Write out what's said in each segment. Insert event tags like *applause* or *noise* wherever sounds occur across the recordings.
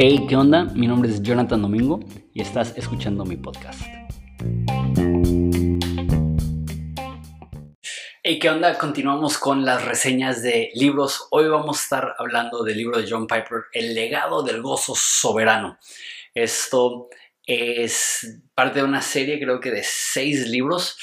Hey, ¿qué onda? Mi nombre es Jonathan Domingo y estás escuchando mi podcast. Hey, ¿qué onda? Continuamos con las reseñas de libros. Hoy vamos a estar hablando del libro de John Piper, El legado del gozo soberano. Esto es parte de una serie, creo que de seis libros,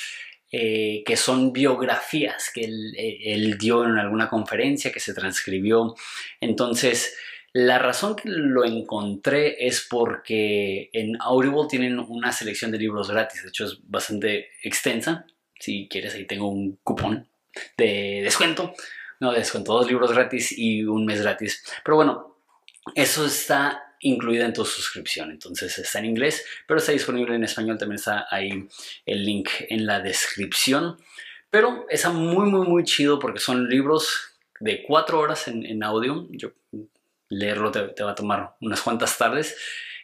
eh, que son biografías que él, él dio en alguna conferencia, que se transcribió. Entonces, la razón que lo encontré es porque en Audible tienen una selección de libros gratis, de hecho es bastante extensa. Si quieres, ahí tengo un cupón de descuento. No, de descuento, dos libros gratis y un mes gratis. Pero bueno, eso está incluido en tu suscripción. Entonces está en inglés, pero está disponible en español. También está ahí el link en la descripción. Pero está muy, muy, muy chido porque son libros de cuatro horas en, en audio. Yo leerlo te, va a tomar unas cuantas tardes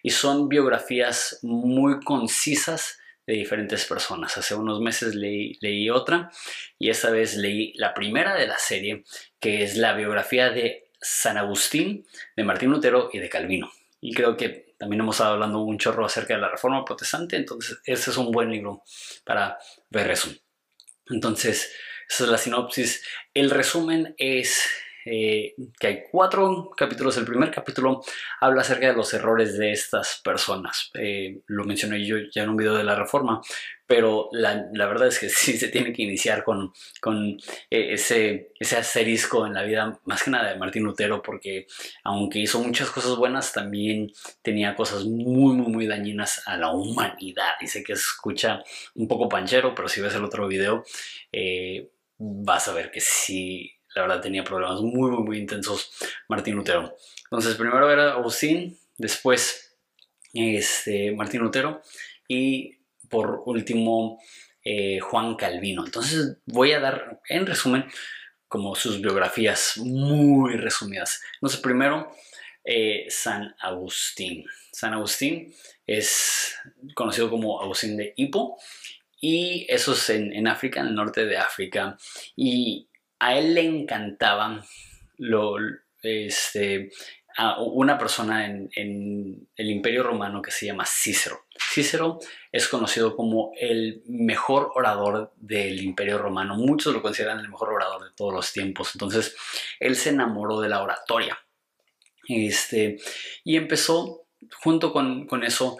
y son biografías muy concisas de diferentes personas. Hace unos meses leí, leí, otra y esta vez leí la primera de la serie, que es la biografía de San Agustín, de Martín Lutero y de Calvino. Y creo que también hemos estado hablando un chorro acerca de la Reforma Protestante, entonces ese es un buen libro para ver eso. Entonces, esa es la sinopsis. El resumen es eh, que hay cuatro capítulos. El primer capítulo habla acerca de los errores de estas personas. Eh, lo mencioné yo ya en un video de la reforma, pero la, verdad es que *laughs* sí se tiene que iniciar con, con eh, ese, ese asterisco en la vida, más que nada de Martín Lutero, porque aunque hizo muchas cosas buenas, también tenía cosas muy, muy, muy dañinas a la humanidad. Dice que escucha un poco panchero, pero si ves el otro video, vas a ver que sí la verdad tenía problemas muy, muy, muy intensos Martín Lutero. Entonces, primero era Agustín, después este, Martín Lutero y por último eh, Juan Calvino. Entonces, voy a dar en resumen como sus biografías muy resumidas. Entonces, primero, eh, San Agustín. San Agustín es conocido como Agustín de Hippo y eso es en, en África, en el norte de África. Y a él le encantaba lo, este, una persona en, el Imperio Romano que se llama Cícero. Cícero es conocido como el mejor orador del Imperio Romano. Muchos lo consideran el mejor orador de todos los tiempos. Entonces, él se enamoró de la oratoria. Este, y empezó, junto con eso,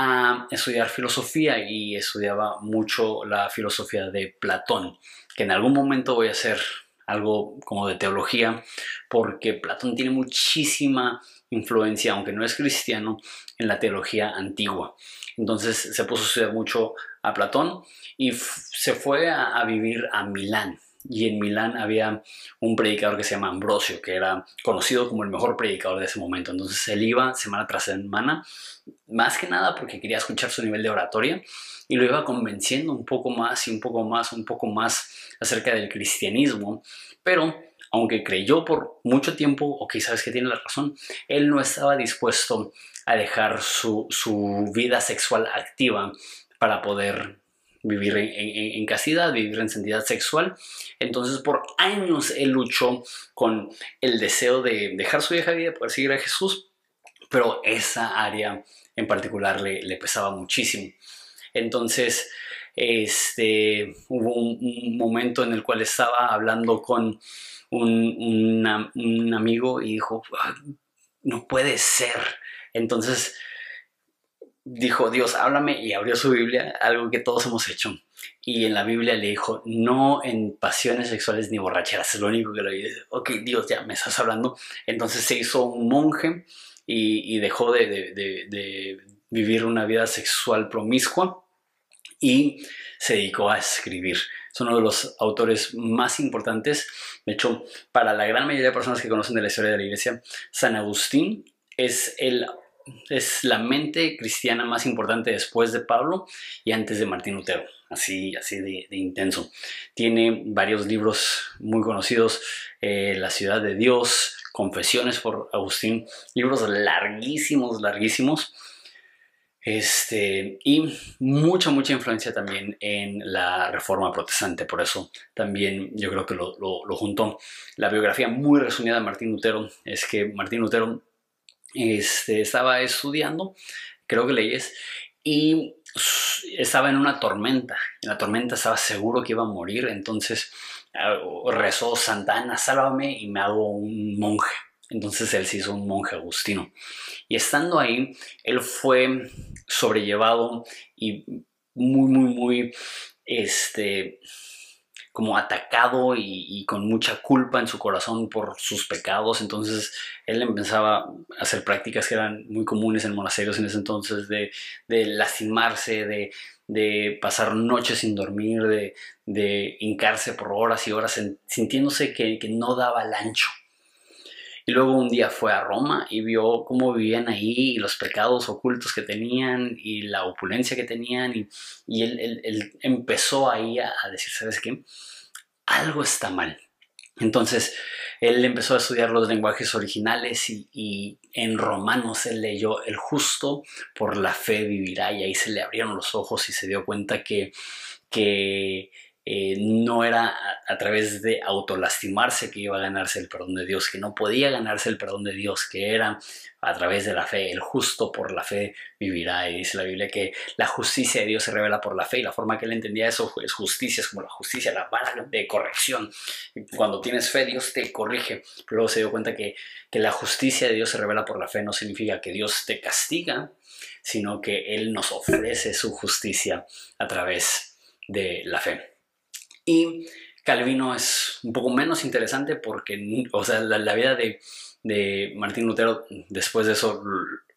a estudiar filosofía y estudiaba mucho la filosofía de Platón, que en algún momento voy a hacer algo como de teología, porque Platón tiene muchísima influencia, aunque no es cristiano, en la teología antigua. Entonces se puso a estudiar mucho a Platón y se fue a vivir a Milán y en Milán había un predicador que se llama Ambrosio, que era conocido como el mejor predicador de ese momento. Entonces él iba semana tras semana, más que nada porque quería escuchar su nivel de oratoria y lo iba convenciendo un poco más y un poco más, un poco más acerca del cristianismo, pero aunque creyó por mucho tiempo, o quizás que tiene la razón, él no estaba dispuesto a dejar su, su vida sexual activa para poder vivir en, castidad, vivir en santidad sexual. Entonces por años él luchó con el deseo de dejar su vieja vida, poder seguir a Jesús, pero esa área en particular le, pesaba muchísimo. Entonces, este, hubo un, momento en el cual estaba hablando con un, un amigo y dijo, no puede ser. Entonces dijo, Dios, háblame y abrió su Biblia, algo que todos hemos hecho. Y en la Biblia le dijo, no en pasiones sexuales ni borracheras, es lo único que le dije. Ok, Dios, ya me estás hablando. Entonces se hizo un monje y, dejó de, vivir una vida sexual promiscua y se dedicó a escribir. Es uno de los autores más importantes. De hecho, para la gran mayoría de personas que conocen de la historia de la iglesia, San Agustín es el es la mente cristiana más importante después de Pablo y antes de Martín Lutero, así, así de, intenso. Tiene varios libros muy conocidos, eh, La ciudad de Dios, Confesiones por Agustín, libros larguísimos, larguísimos. Este, y mucha, mucha influencia también en la reforma protestante, por eso también yo creo que lo, lo, juntó. La biografía muy resumida de Martín Lutero es que Martín Lutero este, estaba estudiando, creo que leyes, y estaba en una tormenta. En la tormenta estaba seguro que iba a morir, entonces ah, rezó Santana, sálvame y me hago un monje. Entonces él se hizo un monje agustino. Y estando ahí, él fue sobrellevado y muy, muy, muy, este, como atacado y, con mucha culpa en su corazón por sus pecados. Entonces él empezaba a hacer prácticas que eran muy comunes en monasterios en ese entonces, de, lastimarse, de, pasar noches sin dormir, de, hincarse por horas y horas, sintiéndose que, que no daba el ancho. Y luego un día fue a Roma y vio cómo vivían ahí y los pecados ocultos que tenían y la opulencia que tenían. Y, él, empezó ahí a, decir, ¿sabes qué? Algo está mal. Entonces él empezó a estudiar los lenguajes originales y, en Romanos él leyó, el justo por la fe vivirá y ahí se le abrieron los ojos y se dio cuenta que, que eh, no era a, través de autolastimarse que iba a ganarse el perdón de Dios, que no podía ganarse el perdón de Dios, que era a través de la fe. El justo por la fe vivirá. Y dice la Biblia que la justicia de Dios se revela por la fe y la forma que él entendía eso es justicia, es como la justicia, la vara de corrección. Cuando tienes fe, Dios te corrige. Pero luego se dio cuenta que, que la justicia de Dios se revela por la fe no significa que Dios te castiga, sino que Él nos ofrece su justicia a través de la fe. Y Calvino es un poco menos interesante porque, o sea, la, vida de, de, Martín Lutero después de eso,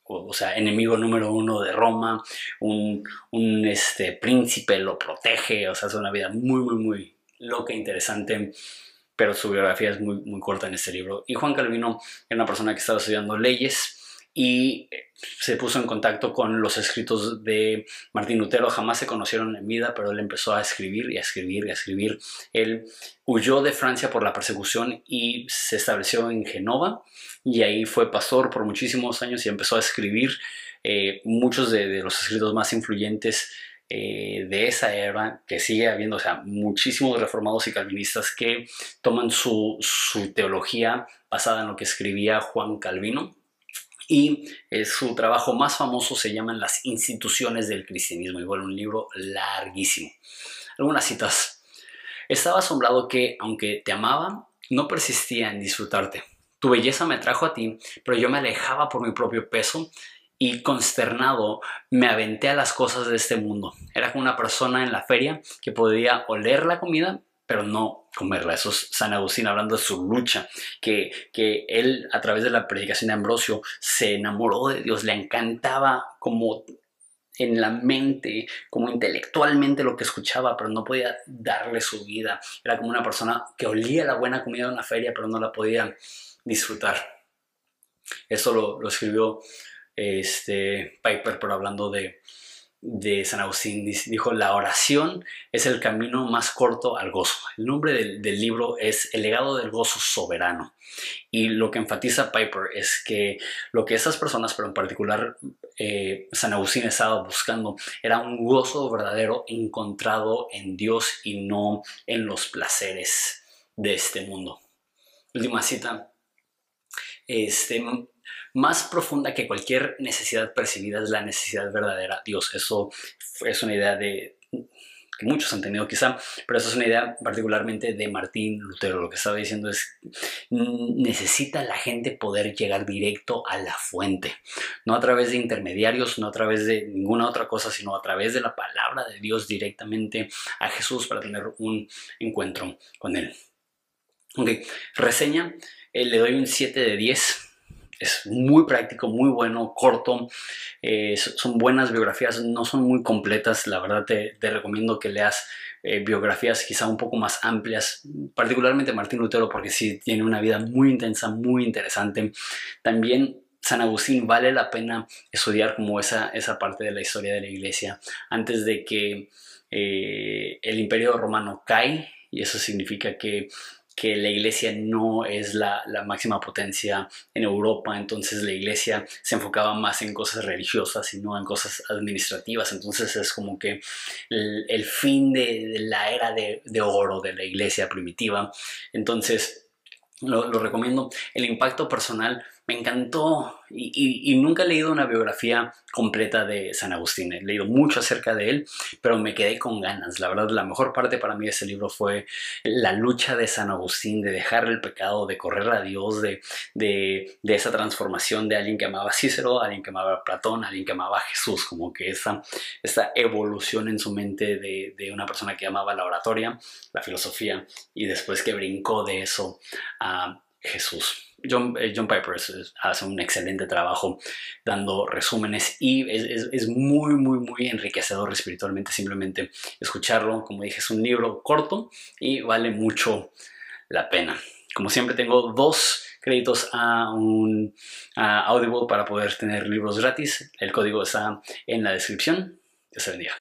o, sea, enemigo número uno de Roma, un, un este, príncipe lo protege, o sea, es una vida muy, muy, muy loca, interesante pero su biografía es muy, muy corta en este libro. Y Juan Calvino era una persona que estaba estudiando leyes y eh, se puso en contacto con los escritos de Martín Lutero. Jamás se conocieron en vida, pero él empezó a escribir y a escribir y a escribir. Él huyó de Francia por la persecución y se estableció en Genova y ahí fue pastor por muchísimos años y empezó a escribir eh, muchos de, los escritos más influyentes eh, de esa era, que sigue habiendo, o sea, muchísimos reformados y calvinistas que toman su, su teología basada en lo que escribía Juan Calvino y eh, su trabajo más famoso se llama Las instituciones del cristianismo, igual un libro larguísimo. Algunas citas. Estaba asombrado que, aunque te amaba, no persistía en disfrutarte. Tu belleza me trajo a ti, pero yo me alejaba por mi propio peso y consternado me aventé a las cosas de este mundo. Era como una persona en la feria que podía oler la comida, pero no comerla. Eso es San Agustín hablando de su lucha, que, que él a través de la predicación de Ambrosio se enamoró de Dios, le encantaba como en la mente, como intelectualmente lo que escuchaba, pero no podía darle su vida. Era como una persona que olía la buena comida de una feria, pero no la podía disfrutar. Eso lo, lo escribió este, Piper, pero hablando de, de San Agustín dijo, la oración es el camino más corto al gozo. El nombre del, libro es El legado del gozo soberano. Y lo que enfatiza Piper es que lo que esas personas, pero en particular eh, San Agustín estaba buscando, era un gozo verdadero encontrado en Dios y no en los placeres de este mundo. Última cita. Este, más profunda que cualquier necesidad percibida es la necesidad verdadera. Dios, eso es una idea de que muchos han tenido quizá, pero eso es una idea particularmente de Martín Lutero. Lo que estaba diciendo es, necesita la gente poder llegar directo a la fuente, no a través de intermediarios, no a través de ninguna otra cosa, sino a través de la palabra de Dios directamente a Jesús para tener un encuentro con Él. Ok, reseña, eh, le doy un 7 de 10 es muy práctico, muy bueno, corto. Eh, son buenas biografías, no son muy completas. La verdad te, recomiendo que leas eh, biografías quizá un poco más amplias, particularmente Martín Lutero, porque sí tiene una vida muy intensa, muy interesante. También San Agustín vale la pena estudiar como esa, esa parte de la historia de la iglesia antes de que eh, el imperio romano cae y eso significa que que la iglesia no es la, máxima potencia en Europa, entonces la iglesia se enfocaba más en cosas religiosas y no en cosas administrativas, entonces es como que el, fin de, la era de, de oro de la iglesia primitiva, entonces lo, recomiendo. El impacto personal me encantó y, nunca he leído una biografía completa de San Agustín. He leído mucho acerca de él, pero me quedé con ganas. La verdad, la mejor parte para mí de ese libro fue la lucha de San Agustín, de dejar el pecado, de correr a Dios, de, de, esa transformación de alguien que amaba a Cícero, alguien que amaba a Platón, alguien que amaba a Jesús, como que esa, esa evolución en su mente de, de una persona que amaba la oratoria, la filosofía, y después que brincó de eso a Jesús. John, eh, Piper hace un excelente trabajo dando resúmenes y es, muy, muy, muy enriquecedor espiritualmente simplemente escucharlo. Como dije, es un libro corto y vale mucho la pena. Como siempre tengo dos créditos a un Audible para poder tener libros gratis. El código está en la descripción. Que se bendiga.